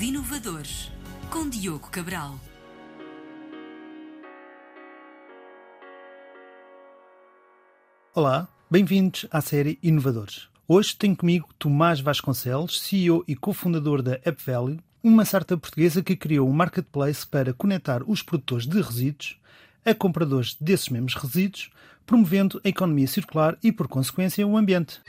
Inovadores, com Diogo Cabral. Olá, bem-vindos à série Inovadores. Hoje tenho comigo Tomás Vasconcelos, CEO e cofundador da AppValue, uma startup portuguesa que criou um marketplace para conectar os produtores de resíduos a compradores desses mesmos resíduos, promovendo a economia circular e, por consequência, o ambiente.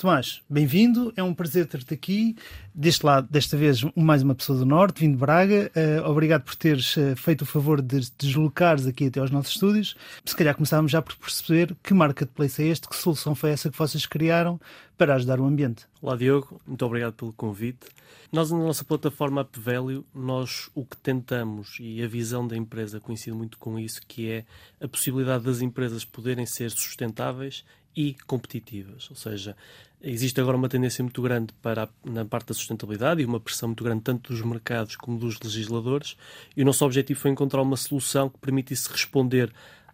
Tomás, bem-vindo. É um prazer ter-te aqui. Deste lado, desta vez, mais uma pessoa do Norte, vindo de Braga. Uh, obrigado por teres uh, feito o favor de deslocares aqui até aos nossos estúdios. Se calhar começávamos já por perceber que marketplace é este, que solução foi essa que vocês criaram para ajudar o ambiente. Olá, Diogo. Muito obrigado pelo convite. Nós, na nossa plataforma UpValue, nós o que tentamos, e a visão da empresa coincide muito com isso, que é a possibilidade das empresas poderem ser sustentáveis e competitivas. Ou seja, existe agora uma tendência muito grande para a, na parte da sustentabilidade e uma pressão muito grande tanto dos mercados como dos legisladores, e o nosso objetivo foi encontrar uma solução que permitisse responder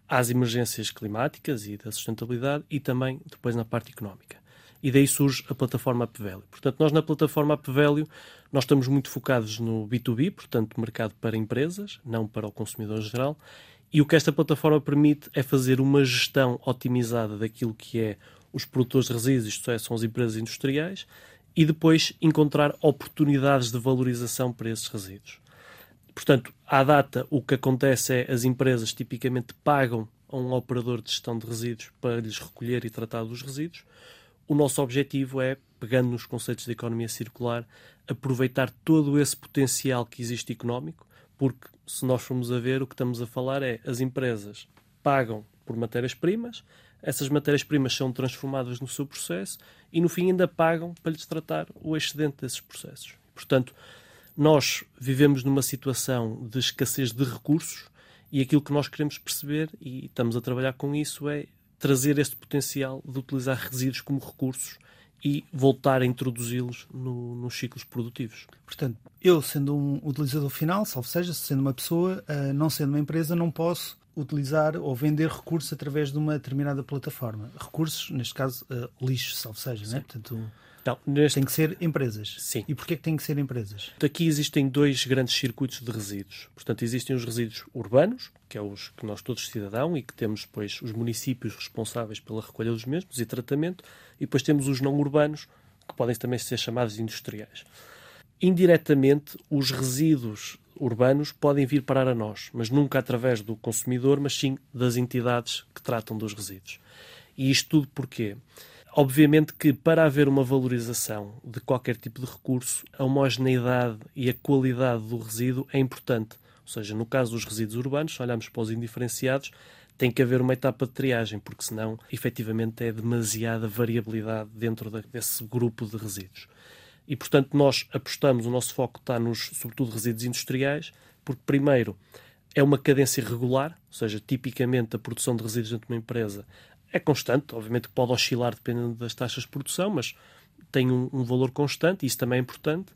às emergências climáticas e da sustentabilidade e também depois na parte económica. E daí surge a plataforma UpValue. Portanto, nós na plataforma UpValue nós estamos muito focados no B2B, portanto, mercado para empresas, não para o consumidor geral, e o que esta plataforma permite é fazer uma gestão otimizada daquilo que é os produtores de resíduos, isto é, são as empresas industriais, e depois encontrar oportunidades de valorização para esses resíduos. Portanto, à data, o que acontece é as empresas tipicamente pagam a um operador de gestão de resíduos para lhes recolher e tratar dos resíduos. O nosso objetivo é, pegando nos conceitos de economia circular, aproveitar todo esse potencial que existe económico, porque se nós formos a ver, o que estamos a falar é as empresas pagam por matérias-primas, essas matérias-primas são transformadas no seu processo e no fim ainda pagam para lhes tratar o excedente desses processos. Portanto, nós vivemos numa situação de escassez de recursos e aquilo que nós queremos perceber, e estamos a trabalhar com isso, é trazer este potencial de utilizar resíduos como recursos e voltar a introduzi-los no, nos ciclos produtivos. Portanto, eu sendo um utilizador final, salvo seja, sendo uma pessoa, uh, não sendo uma empresa, não posso utilizar ou vender recursos através de uma determinada plataforma. Recursos, neste caso, uh, lixo, salvo seja, né? Portanto, não, neste... tem que ser empresas. Sim. E porquê que tem que ser empresas? Aqui existem dois grandes circuitos de resíduos. Portanto, existem os resíduos urbanos, que é os que nós todos cidadão e que temos depois os municípios responsáveis pela recolha dos mesmos e tratamento, e depois temos os não urbanos, que podem também ser chamados industriais. Indiretamente, os resíduos urbanos podem vir parar a nós, mas nunca através do consumidor, mas sim das entidades que tratam dos resíduos. E isto tudo porquê? Obviamente que para haver uma valorização de qualquer tipo de recurso, a homogeneidade e a qualidade do resíduo é importante. Ou seja, no caso dos resíduos urbanos, se olharmos para os indiferenciados, tem que haver uma etapa de triagem, porque senão, efetivamente, é demasiada variabilidade dentro desse grupo de resíduos. E, portanto, nós apostamos, o nosso foco está nos, sobretudo, resíduos industriais, porque, primeiro, é uma cadência regular, ou seja, tipicamente a produção de resíduos dentro de uma empresa é constante, obviamente pode oscilar dependendo das taxas de produção, mas tem um, um, valor constante, e isso também é importante.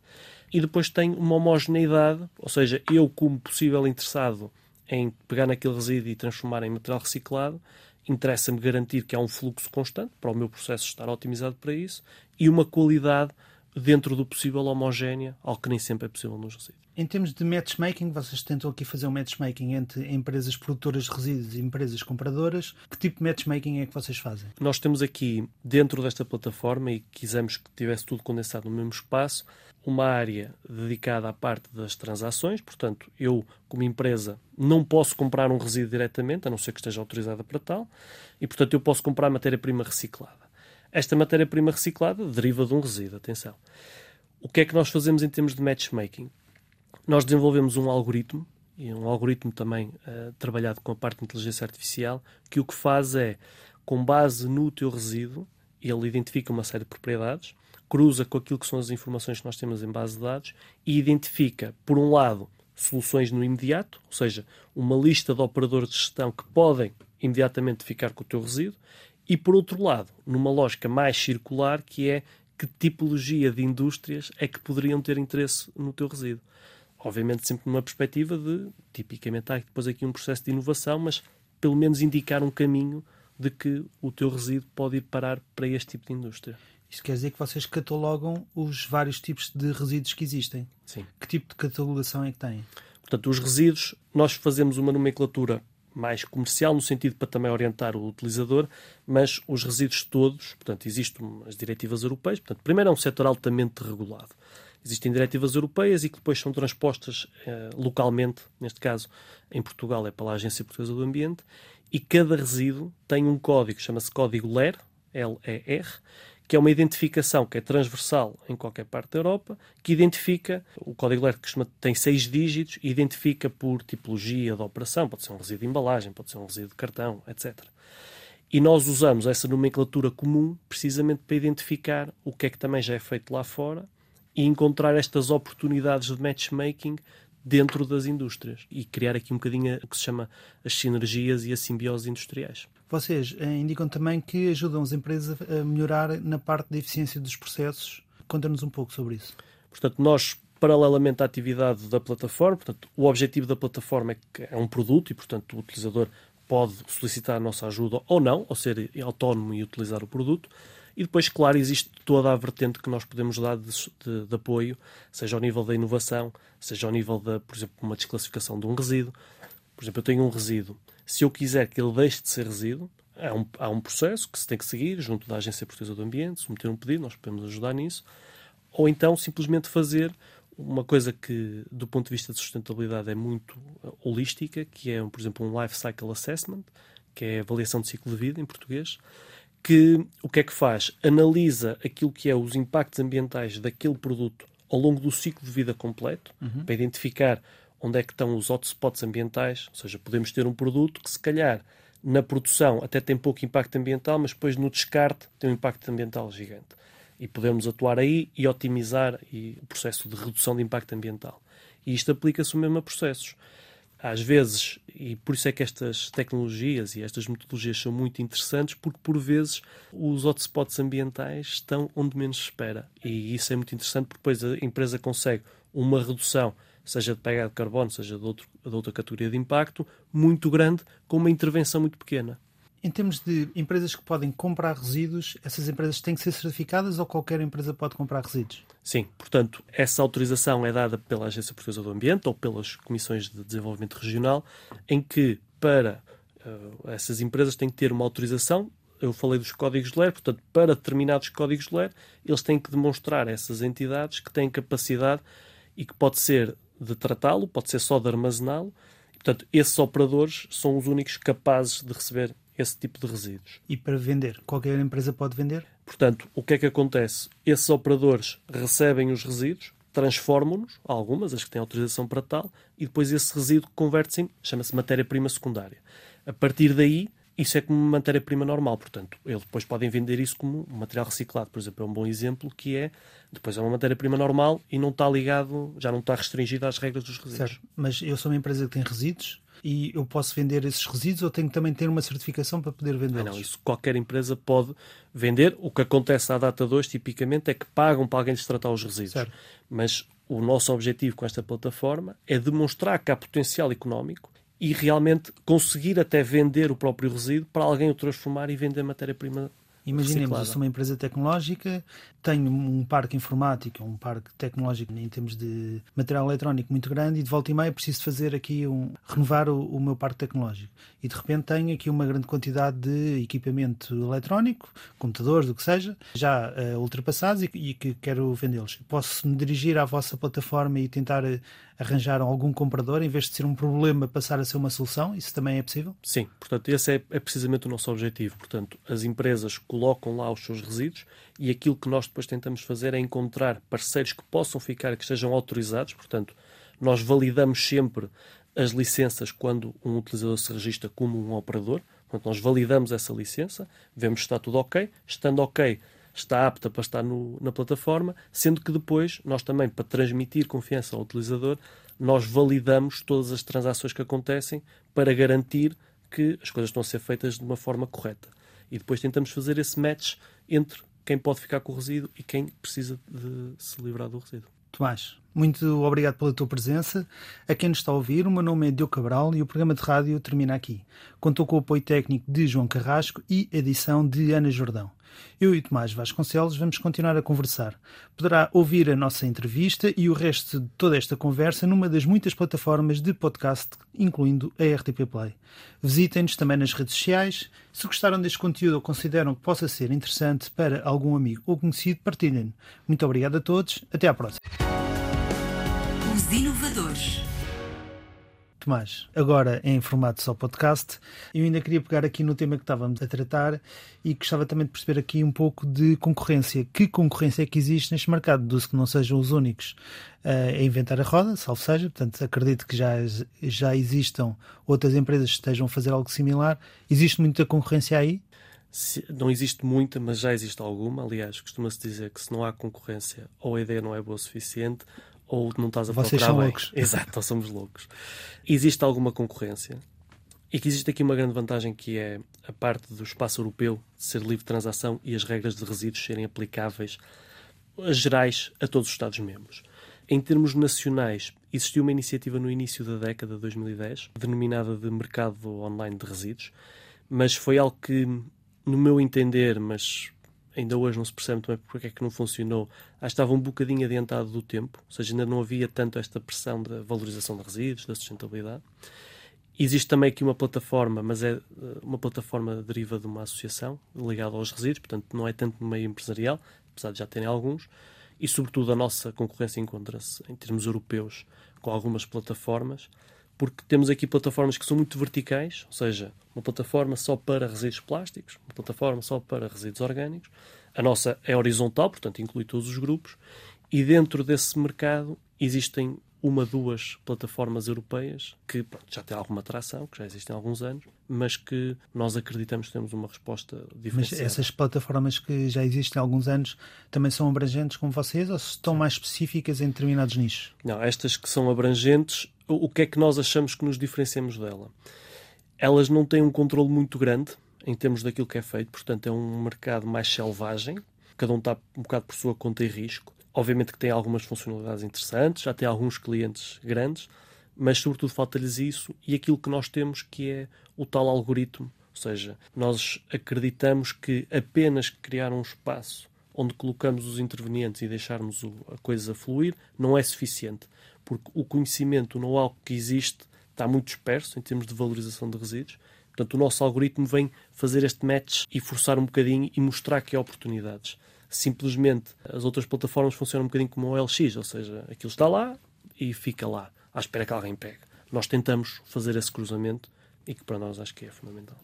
E depois tem uma homogeneidade, ou seja, eu, como possível interessado em pegar naquele resíduo e transformar em material reciclado, interessa-me garantir que há um fluxo constante para o meu processo estar otimizado para isso e uma qualidade dentro do possível homogénea, algo que nem sempre é possível nos resíduos. Em termos de matchmaking, vocês tentam aqui fazer um matchmaking entre empresas produtoras de resíduos e empresas compradoras. Que tipo de matchmaking é que vocês fazem? Nós temos aqui, dentro desta plataforma, e quisemos que tivesse tudo condensado no mesmo espaço, uma área dedicada à parte das transações. Portanto, eu, como empresa, não posso comprar um resíduo diretamente, a não ser que esteja autorizada para tal, e, portanto, eu posso comprar matéria-prima reciclada. Esta matéria-prima reciclada deriva de um resíduo, atenção. O que é que nós fazemos em termos de matchmaking? Nós desenvolvemos um algoritmo, e um algoritmo também uh, trabalhado com a parte de inteligência artificial, que o que faz é, com base no teu resíduo, ele identifica uma série de propriedades, cruza com aquilo que são as informações que nós temos em base de dados e identifica, por um lado, soluções no imediato, ou seja, uma lista de operadores de gestão que podem imediatamente ficar com o teu resíduo, e por outro lado, numa lógica mais circular, que é que tipologia de indústrias é que poderiam ter interesse no teu resíduo. Obviamente sempre numa perspectiva de, tipicamente há depois aqui um processo de inovação, mas pelo menos indicar um caminho de que o teu resíduo pode ir parar para este tipo de indústria. Isto quer dizer que vocês catalogam os vários tipos de resíduos que existem. Sim. Que tipo de catalogação é que têm? Portanto, os resíduos, nós fazemos uma nomenclatura mais comercial, no sentido para também orientar o utilizador, mas os resíduos todos, portanto, existem as diretivas europeias, portanto, primeiro é um setor altamente regulado. Existem diretivas europeias e que depois são transpostas eh, localmente, neste caso em Portugal é pela Agência Portuguesa do Ambiente, e cada resíduo tem um código, chama-se código LER, L-E-R, que é uma identificação que é transversal em qualquer parte da Europa, que identifica, o código que tem seis dígitos, identifica por tipologia de operação, pode ser um resíduo de embalagem, pode ser um resíduo de cartão, etc. E nós usamos essa nomenclatura comum precisamente para identificar o que é que também já é feito lá fora e encontrar estas oportunidades de matchmaking dentro das indústrias e criar aqui um bocadinho o que se chama as sinergias e a simbiose industriais. Vocês eh, indicam também que ajudam as empresas a melhorar na parte da eficiência dos processos. Conta-nos um pouco sobre isso. Portanto, nós, paralelamente à atividade da plataforma, portanto, o objetivo da plataforma é que é um produto e, portanto, o utilizador pode solicitar a nossa ajuda ou não, ou ser autónomo e utilizar o produto. E depois, claro, existe toda a vertente que nós podemos dar de, de, de, apoio, seja ao nível da inovação, seja ao nível da, por exemplo, uma desclassificação de um resíduo. Por exemplo, eu tenho um resíduo se eu quiser que ele deixe de ser resíduo, há um, há um processo que se tem que seguir junto da Agência Portuguesa do Ambiente, submeter um pedido, nós podemos ajudar nisso, ou então simplesmente fazer uma coisa que, do ponto de vista de sustentabilidade, é muito uh, holística, que é, por exemplo, um Life Cycle Assessment, que é avaliação de ciclo de vida em português, que o que é que faz? Analisa aquilo que é os impactos ambientais daquele produto ao longo do ciclo de vida completo, uhum. para identificar onde é que estão os hotspots ambientais, ou seja, podemos ter um produto que se calhar na produção até tem pouco impacto ambiental, mas depois no descarte tem um impacto ambiental gigante. E podemos atuar aí e otimizar e o processo de redução de impacto ambiental. E isto aplica-se mesmo a processos. Às vezes, e por isso é que estas tecnologias e estas metodologias são muito interessantes, porque por vezes os hotspots ambientais estão onde menos se espera. E isso é muito interessante porque depois a empresa consegue uma redução seja de pegada de carbono, seja de, outro, de outra categoria de impacto, muito grande, com uma intervenção muito pequena. Em termos de empresas que podem comprar resíduos, essas empresas têm que ser certificadas ou qualquer empresa pode comprar resíduos? Sim, portanto, essa autorização é dada pela Agência Portuguesa do Ambiente ou pelas Comissões de Desenvolvimento Regional, em que para uh, essas empresas têm que ter uma autorização. Eu falei dos códigos de LER, portanto, para determinados códigos de LER, eles têm que demonstrar a essas entidades que têm capacidade e que pode ser de tratá-lo, pode ser só de armazená-lo. Portanto, esses operadores são os únicos capazes de receber esse tipo de resíduos. E para vender? Qualquer empresa pode vender? Portanto, o que é que acontece? Esses operadores recebem os resíduos, transformam-nos, algumas, as que têm autorização para tal, e depois esse resíduo converte-se em, chama-se matéria-prima secundária. A partir daí, isso é como matéria-prima normal, portanto, eles depois podem vender isso como material reciclado, por exemplo, é um bom exemplo que é, depois é uma matéria-prima normal e não está ligado, já não está restringido às regras dos resíduos. Certo, mas eu sou uma empresa que tem resíduos e eu posso vender esses resíduos ou tenho que também ter uma certificação para poder vendê-los? Ah, não, isso qualquer empresa pode vender. O que acontece à data 2, tipicamente, é que pagam para alguém lhes tratar os resíduos. Certo. Mas o nosso objetivo com esta plataforma é demonstrar que há potencial económico e realmente conseguir até vender o próprio resíduo para alguém o transformar e vender matéria-prima Imaginemos, uma empresa tecnológica, tenho um parque informático, um parque tecnológico em termos de material eletrónico muito grande e de volta e meia preciso fazer aqui um renovar o, o meu parque tecnológico. E de repente tenho aqui uma grande quantidade de equipamento eletrónico, computadores, o que seja, já uh, ultrapassados e, e, que quero vendê-los. Posso me dirigir à vossa plataforma e tentar uh, arranjar algum comprador, em vez de ser um problema, passar a ser uma solução? Isso também é possível? Sim, portanto, esse é, é precisamente o nosso objetivo. Portanto, as empresas colocam lá os seus resíduos e aquilo que nós depois tentamos fazer é encontrar parceiros que possam ficar, que estejam autorizados. Portanto, nós validamos sempre as licenças quando um utilizador se registra como um operador. Portanto, nós validamos essa licença, vemos se está tudo ok. Estando ok, está apta para estar no, na plataforma, sendo que depois nós também, para transmitir confiança ao utilizador, nós validamos todas as transações que acontecem para garantir que as coisas estão a ser feitas de uma forma correta. E depois tentamos fazer esse match entre quem pode ficar com o resíduo e quem precisa de se livrar do resíduo. Tomás, muito obrigado pela tua presença. A quem nos está a ouvir, o meu nome é Diogo Cabral e o programa de rádio termina aqui. Contou com o apoio técnico de João Carrasco e edição de Ana Jordão. Eu e Tomás Vasconcelos vamos continuar a conversar. Poderá ouvir a nossa entrevista e o resto de toda esta conversa numa das muitas plataformas de podcast, incluindo a RTP Play. Visitem-nos também nas redes sociais. Se gostaram deste conteúdo ou consideram que possa ser interessante para algum amigo ou conhecido, partilhem. Muito obrigado a todos. Até à próxima. Os inovadores. Tomás, agora em formato só podcast, eu ainda queria pegar aqui no tema que estávamos a tratar e gostava também de perceber aqui um pouco de concorrência. Que concorrência é que existe neste mercado? Dos que não sejam os únicos uh, a inventar a roda, salvo seja, portanto acredito que já, já existam outras empresas que estejam a fazer algo similar. Existe muita concorrência aí? Não existe muita, mas já existe alguma. Aliás, costuma-se dizer que se não há concorrência ou a ideia não é boa o suficiente ou não estás a Vocês procurar são bem. loucos. Exato, ou somos loucos. Existe alguma concorrência e que existe aqui uma grande vantagem que é a parte do espaço europeu ser livre de transação e as regras de resíduos serem aplicáveis gerais a todos os Estados-membros. Em termos nacionais, existiu uma iniciativa no início da década de 2010, denominada de Mercado Online de Resíduos, mas foi algo que, no meu entender, mas ainda hoje não se percebe também porque é que não funcionou, acho que estava um bocadinho adiantado do tempo, ou seja, ainda não havia tanto esta pressão da valorização de resíduos, da sustentabilidade. Existe também aqui uma plataforma, mas é eh, uma plataforma deriva de uma associação ligada aos resíduos, portanto não é tanto no meio empresarial, apesar de já terem alguns, e sobretudo a nossa concorrência encontra-se em termos europeus com algumas plataformas, porque temos aqui plataformas que são muito verticais, ou seja, uma plataforma só para resíduos plásticos, uma plataforma só para resíduos orgânicos. A nossa é horizontal, portanto inclui todos os grupos, e dentro desse mercado existem uma, duas plataformas europeias que pronto, já têm alguma atração, que já existem há alguns anos, mas que nós acreditamos que temos uma resposta diferenciada. Mas essas plataformas que já existem há alguns anos também são abrangentes como vocês ou estão mais específicas em determinados nichos? Não, estas que são abrangentes, o que é que nós achamos que nos diferenciamos dela? Elas não têm um controle muito grande em termos daquilo que é feito, portanto é um mercado mais selvagem, cada um está um bocado por sua conta e risco. Obviamente que tem algumas funcionalidades interessantes, já tem alguns clientes grandes, mas sobretudo falta-lhes isso e aquilo que nós temos que é o tal algoritmo. Ou seja, nós acreditamos que apenas criar um espaço onde colocamos os intervenientes e deixarmos a coisa fluir não é suficiente, porque o conhecimento, o know-how que existe está muito disperso em termos de valorização de resíduos. Portanto, o nosso algoritmo vem fazer este match e forçar um bocadinho e mostrar que há oportunidades simplesmente as outras plataformas funcionam um bocadinho como o LX, ou seja, aquilo está lá e fica lá, à espera que alguém pegue. Nós tentamos fazer esse cruzamento e que para nós acho que é fundamental.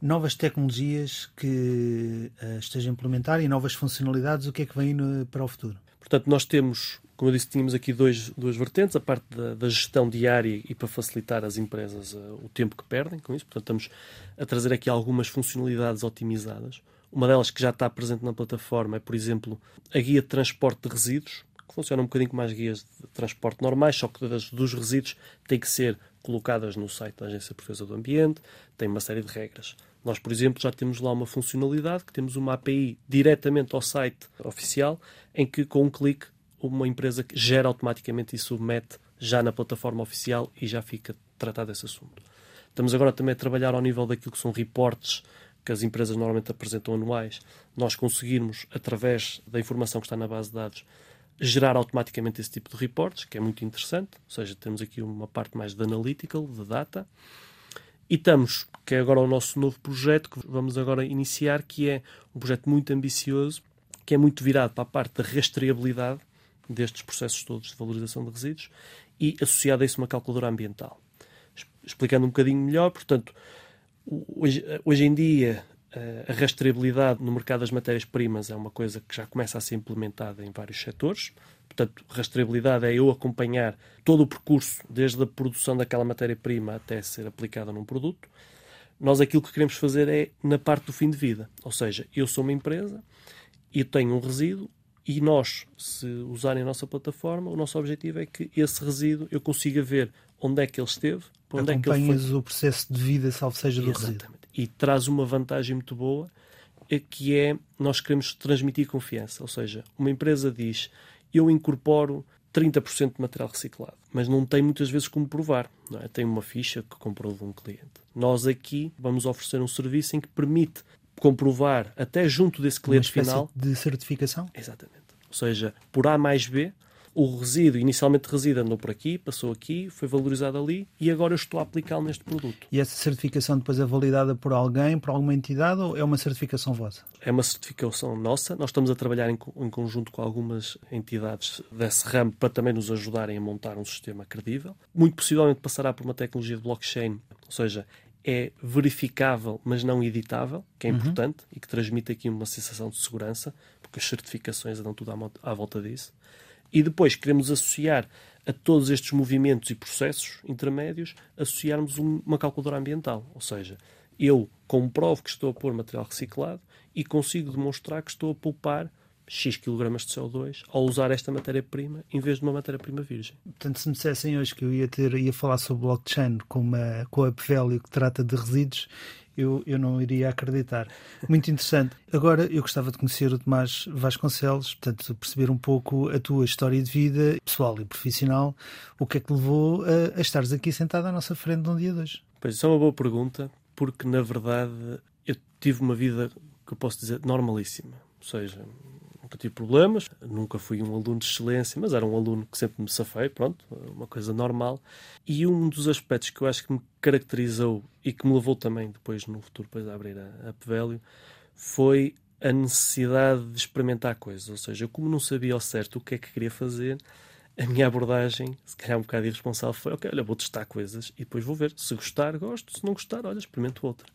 Novas tecnologias que uh, estejam a implementar e novas funcionalidades, o que é que vem no, para o futuro? Portanto, nós temos, como eu disse, tínhamos aqui dois, duas vertentes, a parte da, da gestão diária e para facilitar às empresas uh, o tempo que perdem com isso. Portanto, estamos a trazer aqui algumas funcionalidades otimizadas. Uma delas que já está presente na plataforma é, por exemplo, a guia de transporte de resíduos, que funciona um bocadinho como as guias de transporte normais, só que das, dos resíduos têm que ser colocadas no site da Agência Portuguesa do Ambiente, tem uma série de regras. Nós, por exemplo, já temos lá uma funcionalidade que temos uma API diretamente ao site oficial, em que com um clique uma empresa gera automaticamente e submete já na plataforma oficial e já fica tratado esse assunto. Estamos agora também a trabalhar ao nível daquilo que são reportes que as empresas normalmente apresentam anuais, nós conseguirmos, através da informação que está na base de dados, gerar automaticamente esse tipo de reportes, que é muito interessante. Ou seja, temos aqui uma parte mais de analytical, de data. E estamos, que é agora o nosso novo projeto, que vamos agora iniciar, que é um projeto muito ambicioso, que é muito virado para a parte da rastreabilidade destes processos todos de valorização de resíduos e associado a isso uma calculadora ambiental. Explicando um bocadinho melhor, portanto, Hoje, hoje em dia, a rastreabilidade no mercado das matérias-primas é uma coisa que já começa a ser implementada em vários setores. Portanto, rastreabilidade é eu acompanhar todo o percurso, desde a produção daquela matéria-prima até ser aplicada num produto. Nós aquilo que queremos fazer é na parte do fim de vida. Ou seja, eu sou uma empresa e tenho um resíduo e nós, se usarem a nossa plataforma, o nosso objetivo é que esse resíduo eu consiga ver onde é que ele esteve, para onde Acompanhas é que ele foi. o processo de vida, salvo seja do Exatamente. resíduo. E traz uma vantagem muito boa, é que é nós queremos transmitir confiança. Ou seja, uma empresa diz eu incorporo 30% de material reciclado, mas não tem muitas vezes como provar. É? Tem uma ficha que comprou de um cliente. Nós aqui vamos oferecer um serviço em que permite comprovar até junto desse cliente uma final de certificação. Exatamente. Ou seja, por A mais B, o resíduo, inicialmente resíduo, andou por aqui, passou aqui, foi valorizado ali e agora eu estou a aplicá-lo neste produto. E essa certificação depois é validada por alguém, por alguma entidade ou é uma certificação vossa? É uma certificação nossa. Nós estamos a trabalhar em, em conjunto com algumas entidades desse ramo para também nos ajudarem a montar um sistema credível. Muito possivelmente passará por uma tecnologia de blockchain, ou seja, é verificável, mas não editável, que é uhum. importante uhum. e que transmite aqui uma sensação de segurança, porque as certificações andam tudo à, à volta disso. E depois queremos associar a todos estes movimentos e processos intermédios, associarmos uma calculadora ambiental. Ou seja, eu comprovo que estou a pôr material reciclado e consigo demonstrar que estou a poupar X quilogramas de CO2 ao usar esta matéria-prima em vez de uma matéria-prima virgem. Portanto, se me dissessem hoje que eu ia, ter, ia falar sobre blockchain com, uma, com a Pvelio que trata de resíduos, eu, eu não iria acreditar. Muito interessante. Agora, eu gostava de conhecer o Tomás Vasconcelos, portanto, perceber um pouco a tua história de vida, pessoal e profissional, o que é que levou a, a estares aqui sentado à nossa frente num dia de hoje. Pois, isso é uma boa pergunta, porque, na verdade, eu tive uma vida, que eu posso dizer, normalíssima. Ou seja, nunca tive problemas, nunca fui um aluno de excelência, mas era um aluno que sempre me safei, pronto, uma coisa normal. E um dos aspectos que eu acho que me caracterizou e que me levou também depois no futuro depois a abrir a, a foi a necessidade de experimentar coisas. Ou seja, como não sabia ao certo o que é que queria fazer, a minha abordagem, se calhar um bocado irresponsável, foi ok, olha, vou testar coisas e depois vou ver. Se gostar, gosto. Se não gostar, olha, experimento outra.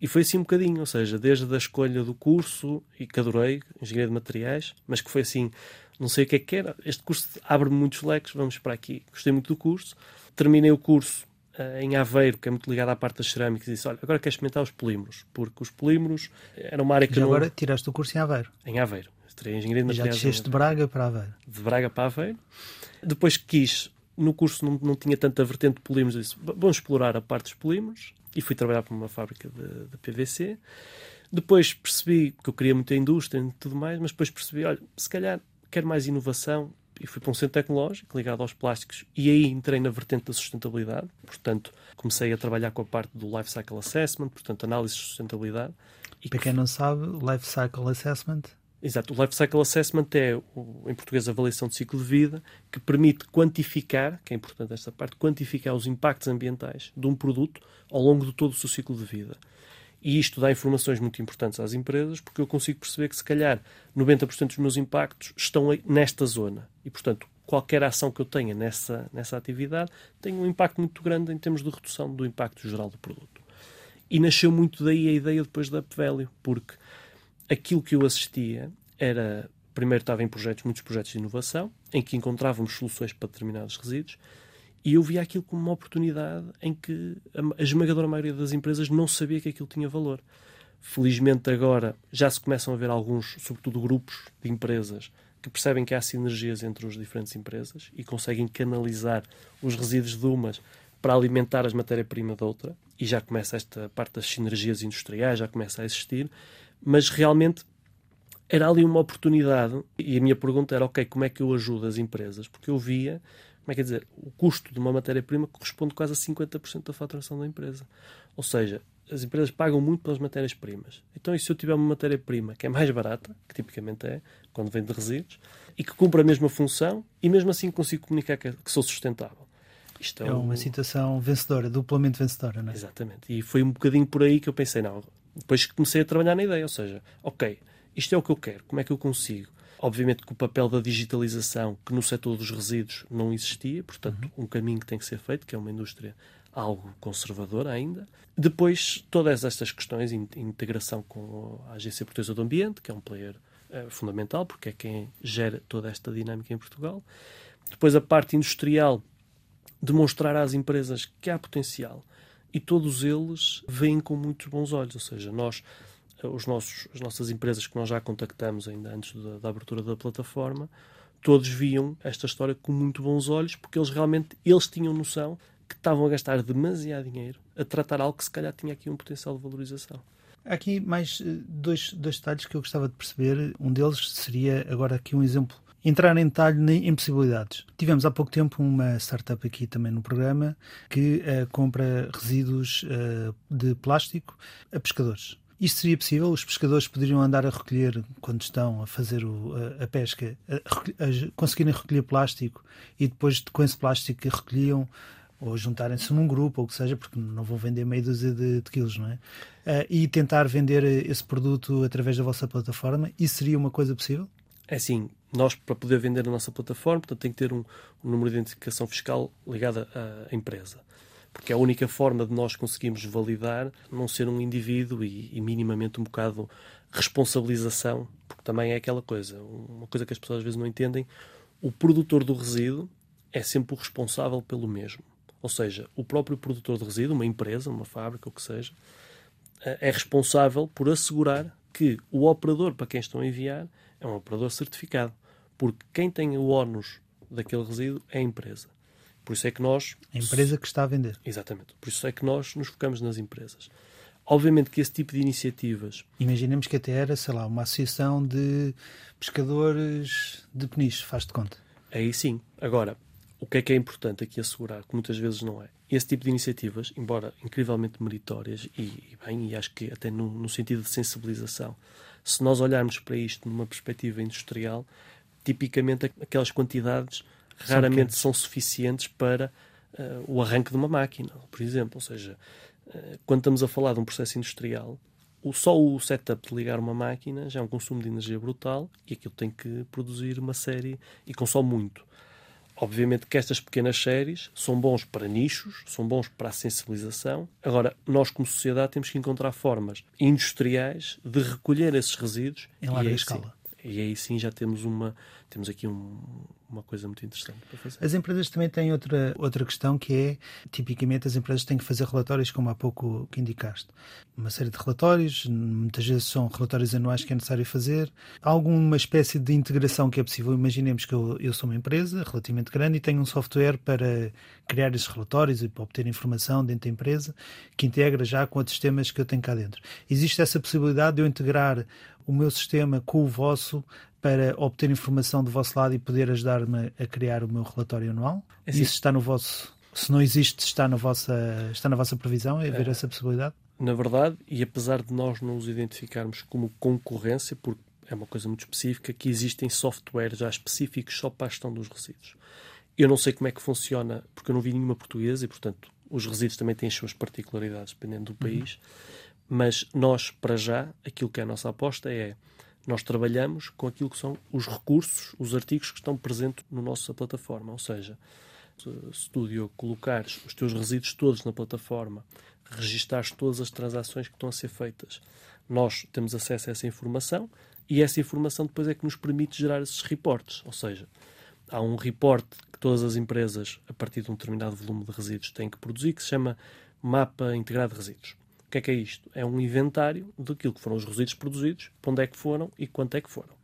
E foi assim um bocadinho, ou seja, desde a escolha do curso, e que adorei, Engenharia de Materiais, mas que foi assim, não sei o que é que era, este curso abre-me muitos leques, vamos para aqui. Gostei muito do curso. Terminei o curso uh, em Aveiro, que é muito ligado à parte das cerâmicas, e disse, olha, agora quero experimentar os polímeros, porque os polímeros era uma área que Já não... agora tiraste o curso em Aveiro? Em Aveiro. Estarei Engenharia de Materiais. Já desceste de Braga para Aveiro? De Braga para Aveiro. Depois quis, no curso não, não tinha tanta vertente de polímeros, disse, vamos explorar a parte dos polímeros e fui trabalhar para uma fábrica de, de, PVC. Depois percebi que eu queria muita indústria e tudo mais, mas depois percebi, olha, se calhar quero mais inovação e fui para um centro tecnológico ligado aos plásticos e aí entrei na vertente da sustentabilidade. Portanto, comecei a trabalhar com a parte do Life Cycle Assessment, portanto, análise de sustentabilidade. E para quem não sabe, Life Cycle Assessment Exato. O Life Cycle Assessment é, em português, a avaliação de ciclo de vida, que permite quantificar, que é importante esta parte, quantificar os impactos ambientais de um produto ao longo de todo o seu ciclo de vida. E isto dá informações muito importantes às empresas, porque eu consigo perceber que, se calhar, 90% dos meus impactos estão nesta zona. E, portanto, qualquer ação que eu tenha nessa, nessa atividade tem um impacto muito grande em termos de redução do impacto geral do produto. E nasceu muito daí a ideia depois da Up porque aquilo que eu assistia era primeiro estava em projetos, muitos projetos de inovação, em que encontrávamos soluções para determinados resíduos, e eu via aquilo como uma oportunidade em que a esmagadora maioria das empresas não sabia que aquilo tinha valor. Felizmente agora já se começam a ver alguns, sobretudo grupos de empresas, que percebem que há sinergias entre as diferentes empresas e conseguem canalizar os resíduos de umas para alimentar as matéria-prima da outra, e já começa esta parte das sinergias industriais, já começa a existir, mas realmente era ali uma oportunidade e a minha pergunta era, ok, como é que eu ajudo as empresas? Porque eu via, como é que é dizer, o custo de uma matéria-prima corresponde quase a 50% da faturação da empresa. Ou seja, as empresas pagam muito pelas matérias-primas. Então, e se eu tiver uma matéria-prima que é mais barata, que tipicamente é, quando vem de resíduos, e que cumpre a mesma função, e mesmo assim consigo comunicar que, que sou sustentável. Isto é, é uma um... situação vencedora, duplamente vencedora, não é? Exatamente. E foi um bocadinho por aí que eu pensei, não, depois comecei a trabalhar na ideia, ou seja, ok, isto é o que eu quero, como é que eu consigo? Obviamente que o papel da digitalização, que no setor dos resíduos não existia, portanto, uhum. um caminho que tem que ser feito, que é uma indústria algo conservadora ainda. Depois, todas estas questões, integração com a Agência Portuguesa do Ambiente, que é um player é, fundamental, porque é quem gera toda esta dinâmica em Portugal. Depois, a parte industrial, demonstrar às empresas que há potencial e todos eles veem com muitos bons olhos. Ou seja, nós, os nossos, as nossas empresas que nós já contactamos ainda antes da, da abertura da plataforma, todos viam esta história com muito bons olhos, porque eles realmente eles tinham noção que estavam a gastar demasiado dinheiro a tratar algo que se calhar tinha aqui um potencial de valorização. Há aqui mais eh, dois, dois detalhes que eu gostava de perceber. Um deles seria agora aqui um exemplo entrar em detalhe em possibilidades. Tivemos há pouco tempo uma startup aqui também no programa que uh, compra resíduos uh, de plástico a pescadores. Isto seria possível? Os pescadores poderiam andar a recolher, quando estão a fazer o, a, a, pesca, a, a, conseguirem recolher plástico e depois com esse plástico recolhiam ou juntarem-se num grupo, ou o que seja, porque não vão vender meia dúzia de, de quilos, não é? Uh, e tentar vender esse produto através da vossa plataforma, isso seria uma coisa possível? É sim, nós para poder vender a nossa plataforma, portanto, tem que ter um, um número de identificação fiscal ligado à empresa porque é a única forma de nós conseguirmos validar não ser um indivíduo e, e, minimamente um bocado responsabilização, porque também é aquela coisa, uma coisa que as pessoas às vezes não entendem, o produtor do resíduo é sempre o responsável pelo mesmo. Ou seja, o próprio produtor de resíduo, uma empresa, uma fábrica, o que seja, é responsável por assegurar que o operador para quem estão a enviar é um operador certificado. Porque quem tem o ónus daquele resíduo é a empresa. Por isso é que nós. A empresa que está a vender. Exatamente. Por isso é que nós nos focamos nas empresas. Obviamente que esse tipo de iniciativas. Imaginemos que até era, sei lá, uma associação de pescadores de peniche, faz de conta. Aí sim. Agora, o que é que é importante aqui assegurar, que muitas vezes não é? Esse tipo de iniciativas, embora incrivelmente meritórias e, e bem, e acho que até no, no, sentido de sensibilização, se nós olharmos para isto numa perspectiva industrial, tipicamente aquelas quantidades são raramente pequenos. são suficientes para uh, o arranque de uma máquina, por exemplo. Ou seja, uh, quando estamos a falar de um processo industrial, o, só o setup de ligar uma máquina já é um consumo de energia brutal e aquilo tem que produzir uma série e consome muito. Obviamente que estas pequenas séries são bons para nichos, são bons para a sensibilização. Agora, nós como sociedade temos que encontrar formas industriais de recolher esses resíduos em larga escala. Sim, e aí sim já temos uma temos aqui um, uma coisa muito interessante para fazer. As empresas também têm outra, outra questão que é, tipicamente, as empresas têm que fazer relatórios, como há pouco que indicaste. Uma série de relatórios, muitas vezes são relatórios anuais que é necessário fazer. Há alguma espécie de integração que é possível? Imaginemos que eu, eu sou uma empresa relativamente grande e tenho um software para criar esses relatórios e para obter informação dentro da empresa que integra já com outros sistemas que eu tenho cá dentro. Existe essa possibilidade de eu integrar o meu sistema com o vosso para obter informação do vosso lado e poder ajudar-me a criar o meu relatório anual? É Isso está no vosso. Se não existe, está na vossa, está na vossa previsão? É haver é, essa possibilidade? Na verdade, e apesar de nós não nos identificarmos como concorrência, porque é uma coisa muito específica, que existem softwares já específicos só para a gestão dos resíduos. Eu não sei como é que funciona, porque eu não vi nenhuma portuguesa e, portanto, os resíduos também têm as suas particularidades dependendo do uhum. país. Uhum. Mas nós, para já, aquilo que é a nossa aposta é nós trabalhamos com aquilo que são os recursos, os artigos que estão presentes na nossa plataforma. Ou seja, se tu, Diogo, colocares os teus resíduos todos na plataforma, registares todas as transações que estão a ser feitas, nós temos acesso a essa informação e essa informação depois é que nos permite gerar esses reportes. Ou seja, há um report que todas as empresas, a partir de um determinado volume de resíduos, têm que produzir, que se chama Mapa Integrado de Resíduos que é que é isto? É um inventário daquilo que foram os resíduos produzidos, para onde é que foram e quanto é que foram.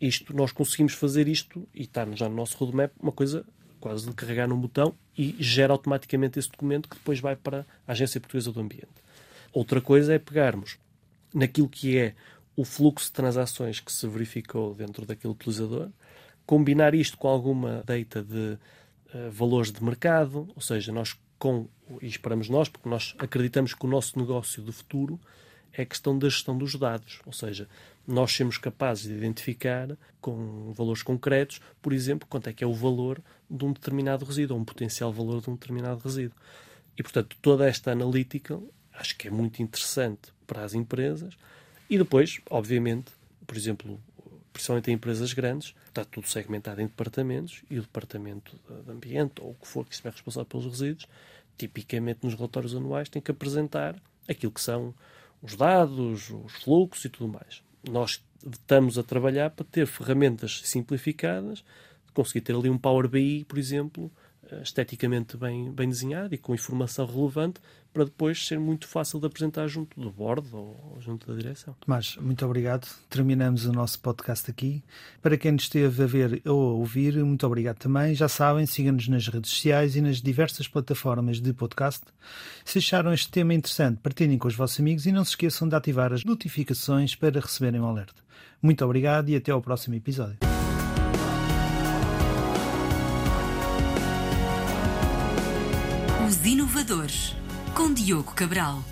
Isto, nós conseguimos fazer isto e está já no nosso roadmap uma coisa quase de carregar num botão e gera automaticamente esse documento que depois vai para a Agência Portuguesa do Ambiente. Outra coisa é pegarmos naquilo que é o fluxo de transações que se verificou dentro daquele utilizador, combinar isto com alguma data de uh, valores de mercado, ou seja, nós com, e esperamos nós, porque nós acreditamos que o nosso negócio do futuro é a questão da gestão dos dados, ou seja, nós sermos capazes de identificar com valores concretos, por exemplo, quanto é que é o valor de um determinado resíduo, ou um potencial valor de um determinado resíduo. E, portanto, toda esta analítica acho que é muito interessante para as empresas. E depois, obviamente, por exemplo, principalmente em empresas grandes, está tudo segmentado em departamentos e o departamento de ambiente, ou o que for que estiver responsável pelos resíduos, tipicamente nos relatórios anuais tem que apresentar aquilo que são os dados, os fluxos e tudo mais. Nós estamos a trabalhar para ter ferramentas simplificadas, conseguir ter ali um Power BI, por exemplo, esteticamente bem, bem desenhado e com informação relevante para depois ser muito fácil de apresentar junto do board ou junto da direção. Tomás, muito obrigado. Terminamos o nosso podcast aqui. Para quem nos esteve a ver ou a ouvir, muito obrigado também. Já sabem, sigam-nos nas redes sociais e nas diversas plataformas de podcast. Se acharam este tema interessante, partilhem com os vossos amigos e não se esqueçam de ativar as notificações para receberem o um alerta. Muito obrigado e até ao próximo episódio. Com Diogo Cabral.